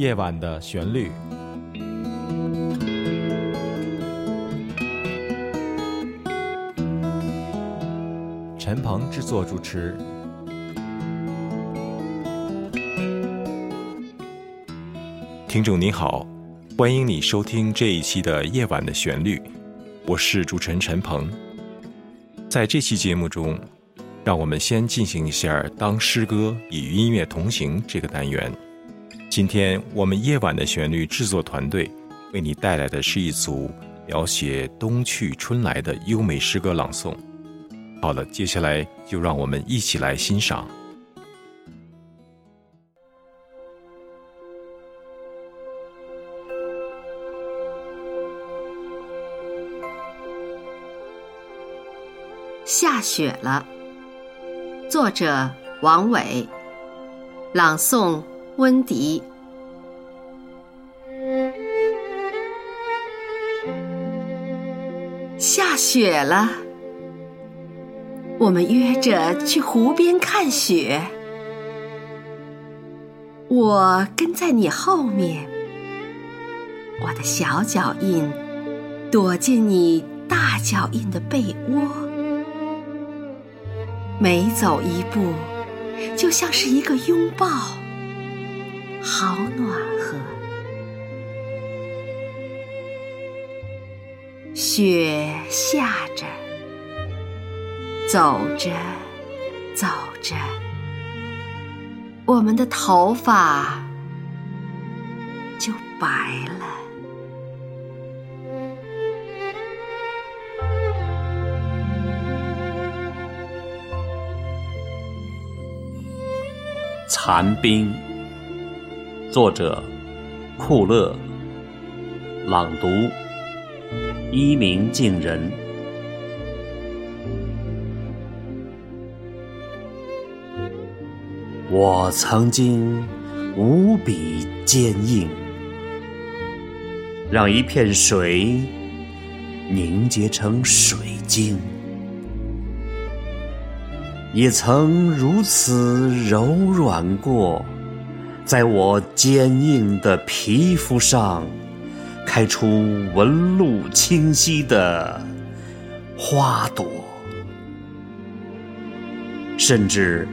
夜晚的旋律。陈鹏制作主持。听众您好，欢迎你收听这一期的《夜晚的旋律》，我是主持人陈鹏。在这期节目中，让我们先进行一下“当诗歌与音乐同行”这个单元。今天我们《夜晚的旋律》制作团队为你带来的是一组描写冬去春来的优美诗歌朗诵。好了，接下来就让我们一起来欣赏。下雪了。作者王伟，朗诵温迪。雪了，我们约着去湖边看雪。我跟在你后面，我的小脚印躲进你大脚印的被窝。每走一步，就像是一个拥抱，好暖和。雪下着，走着，走着，我们的头发就白了。残冰，作者库勒，朗读一鸣敬人。我曾经无比坚硬，让一片水凝结成水晶。也曾如此柔软过，在我坚硬的皮肤上开出纹路清晰的花朵，甚至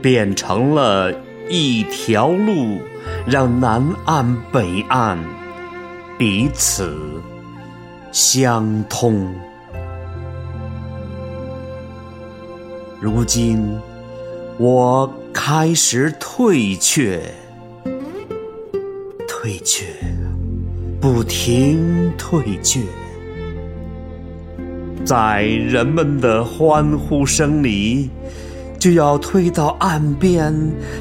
变成了一条路，让南岸北岸彼此相通。如今，我开始退却，退却，不停退却，在人们的欢呼声里，就要退到岸边，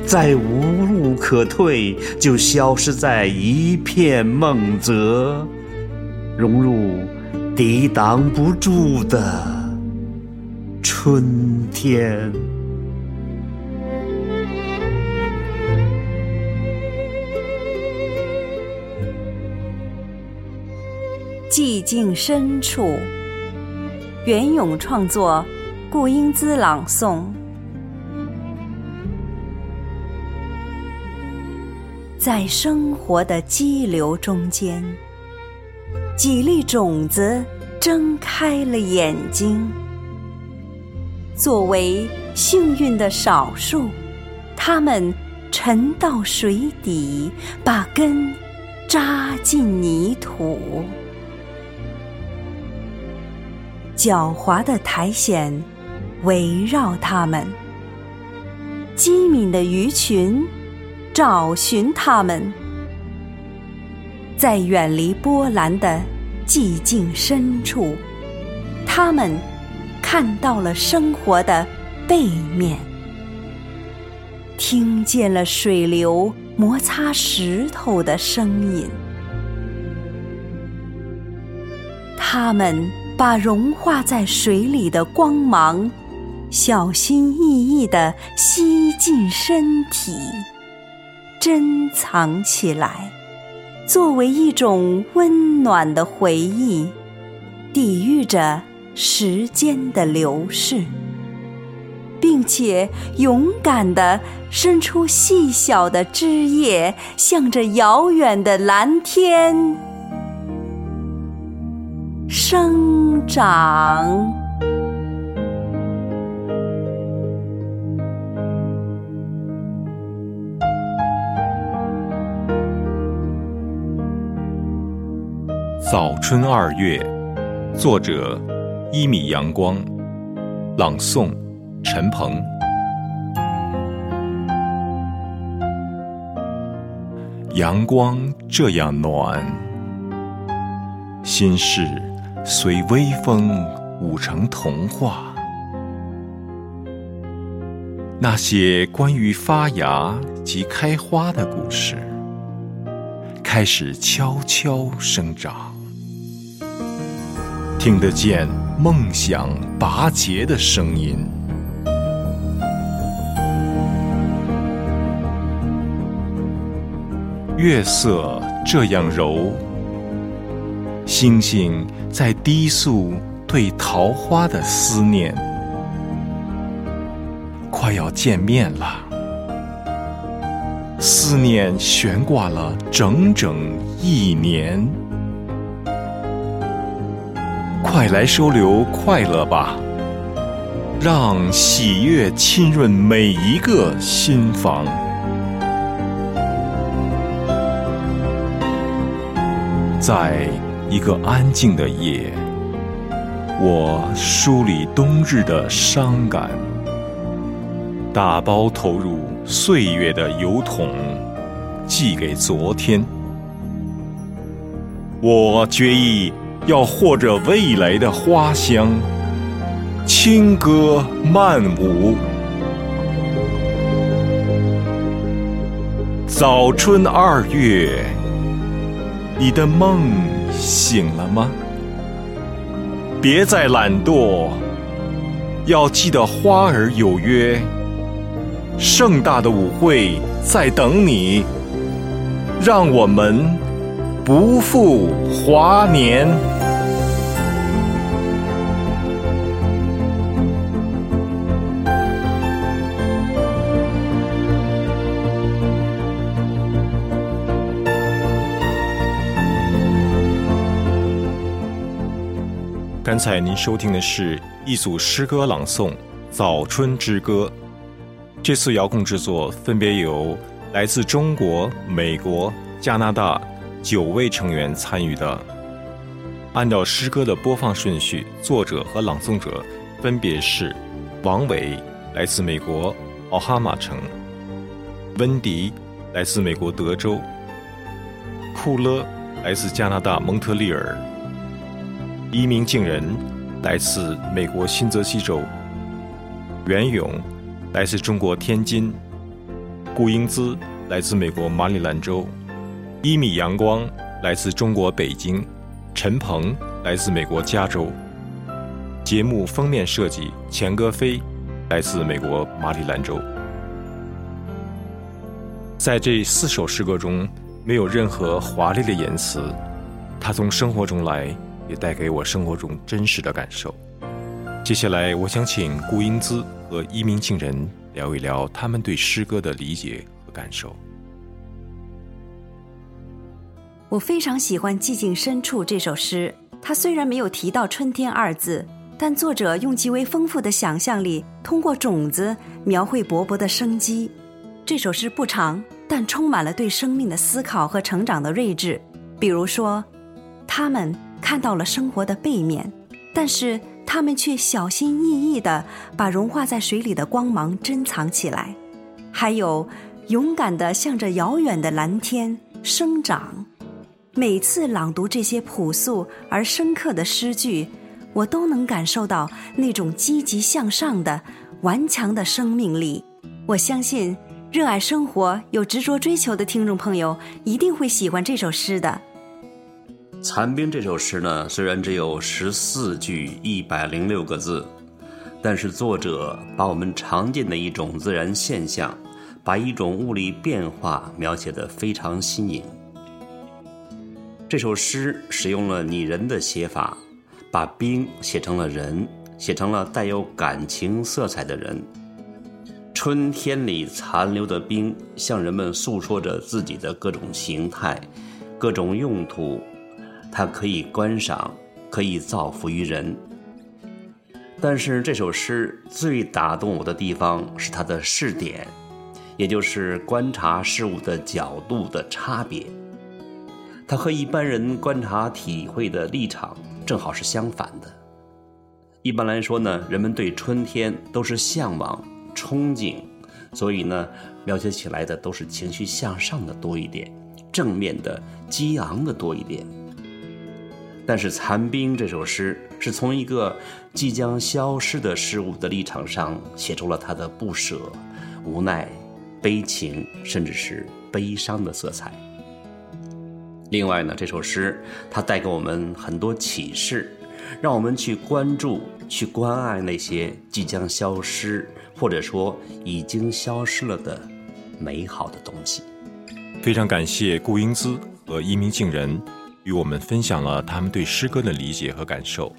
再无路可退，就消失在一片梦泽，融入抵挡不住的。春天，寂静深处，袁咏创作，顾英姿朗诵。在生活的激流中间，几粒种子睁开了眼睛。作为幸运的少数，他们沉到水底，把根扎进泥土。狡猾的苔藓围绕它们，机敏的鱼群找寻它们，在远离波澜的寂静深处，他们。看到了生活的背面，听见了水流摩擦石头的声音。他们把融化在水里的光芒，小心翼翼地吸进身体，珍藏起来，作为一种温暖的回忆，抵御着。时间的流逝，并且勇敢地伸出细小的枝叶，向着遥远的蓝天生长。早春二月，作者一米阳光，朗诵陈鹏。阳光这样暖，心事随微风舞成童话。那些关于发芽及开花的故事，开始悄悄生长。听得见梦想拔节的声音，月色这样柔，星星在低诉对桃花的思念，快要见面了，思念悬挂了整整一年。快来收留快乐吧，让喜悦浸润每一个心房。在一个安静的夜，我梳理冬日的伤感，打包投入岁月的邮筒，寄给昨天。我决意。要获着未来的花香，轻歌曼舞。早春二月，你的梦醒了吗？别再懒惰，要记得花儿有约，盛大的舞会在等你，让我们不负华年。刚才您收听的是一组诗歌朗诵《早春之歌》。这次遥控制作分别由来自中国、美国、加拿大九位成员参与的。按照诗歌的播放顺序，作者和朗诵者分别是王伟，来自美国奥哈马城；温迪，来自美国德州；库勒，来自加拿大蒙特利尔。一鸣敬人来自美国新泽西州，袁勇来自中国天津，顾英姿来自美国马里兰州，一米阳光来自中国北京，陈鹏来自美国加州。节目封面设计钱歌飞来自美国马里兰州。在这四首诗歌中，没有任何华丽的言辞，它从生活中来。也带给我生活中真实的感受。接下来，我想请顾英姿和一鸣敬人聊一聊他们对诗歌的理解和感受。我非常喜欢《寂静深处》这首诗，它虽然没有提到“春天”二字，但作者用极为丰富的想象力，通过种子描绘勃勃的生机。这首诗不长，但充满了对生命的思考和成长的睿智。比如说，他们。看到了生活的背面，但是他们却小心翼翼地把融化在水里的光芒珍藏起来。还有，勇敢地向着遥远的蓝天生长。每次朗读这些朴素而深刻的诗句，我都能感受到那种积极向上的、顽强的生命力。我相信，热爱生活、有执着追求的听众朋友一定会喜欢这首诗的。《残冰》这首诗呢，虽然只有十四句一百零六个字，但是作者把我们常见的一种自然现象，把一种物理变化描写的非常新颖。这首诗使用了拟人的写法，把冰写成了人，写成了带有感情色彩的人，春天里残留的冰，向人们诉说着自己的各种形态、各种用途。它可以观赏，可以造福于人。但是这首诗最打动我的地方是它的视点，也就是观察事物的角度的差别。它和一般人观察体会的立场正好是相反的。一般来说呢，人们对春天都是向往、憧憬，所以呢，描写起来的都是情绪向上的多一点，正面的、激昂的多一点。但是《残冰》这首诗是从一个即将消失的事物的立场上写出了他的不舍、无奈、悲情，甚至是悲伤的色彩。另外呢，这首诗它带给我们很多启示，让我们去关注、去关爱那些即将消失或者说已经消失了的美好的东西。非常感谢顾英姿和一鸣敬人。与我们分享了他们对诗歌的理解和感受。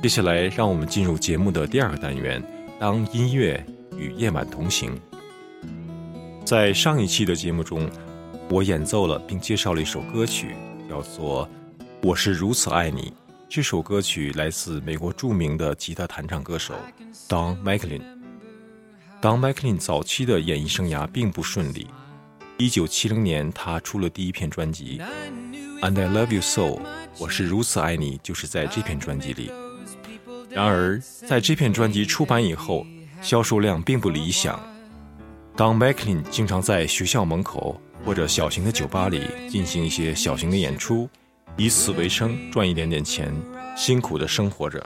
接下来，让我们进入节目的第二个单元：当音乐与夜晚同行。在上一期的节目中，我演奏了并介绍了一首歌曲，叫做《我是如此爱你》。这首歌曲来自美国著名的吉他弹唱歌手 Don McLean。Don McLean 早期的演艺生涯并不顺利。1970年，他出了第一片专辑。And I love you so，我是如此爱你，就是在这片专辑里。然而，在这片专辑出版以后，销售量并不理想。当 McLean 经常在学校门口或者小型的酒吧里进行一些小型的演出，以此为生，赚一点点钱，辛苦的生活着。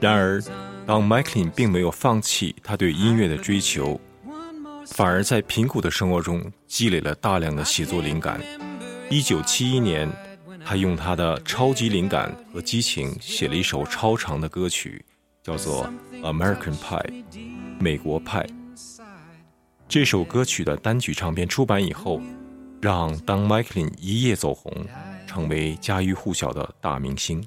然而，当 McLean 并没有放弃他对音乐的追求，反而在贫苦的生活中积累了大量的写作灵感。一九七一年，他用他的超级灵感和激情写了一首超长的歌曲，叫做《American Pie》美国派。这首歌曲的单曲唱片出版以后，让当 Michaelin 一夜走红，成为家喻户晓的大明星。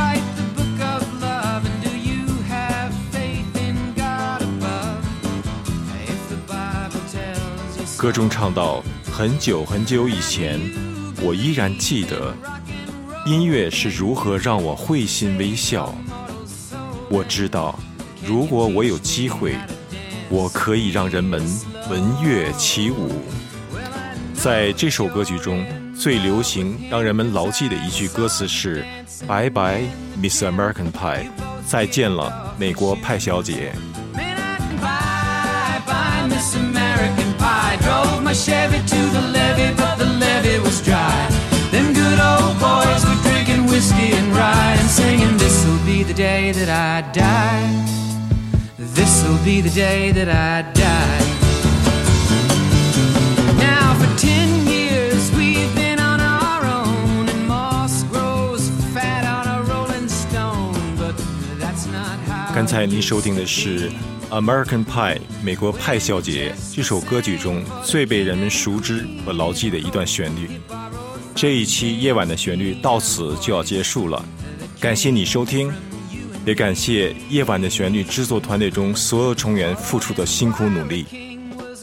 歌中唱到：“很久很久以前，我依然记得音乐是如何让我会心微笑。我知道，如果我有机会，我可以让人们闻乐起舞。”在这首歌曲中最流行、让人们牢记的一句歌词是：“拜拜，Miss American Pie，再见了，美国派小姐。” My Chevy to the levee, but the levee was dry. Them good old boys were drinking whiskey and rye and singing, This'll be the day that I die. This'll be the day that I die. Now for ten years we've been on our own, and moss grows fat on a rolling stone, but that's not how.《American Pie》美国派小姐这首歌曲中最被人们熟知和牢记的一段旋律。这一期夜晚的旋律到此就要结束了，感谢你收听，也感谢夜晚的旋律制作团队中所有成员付出的辛苦努力。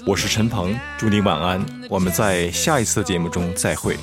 我是陈鹏，祝你晚安，我们在下一次节目中再会。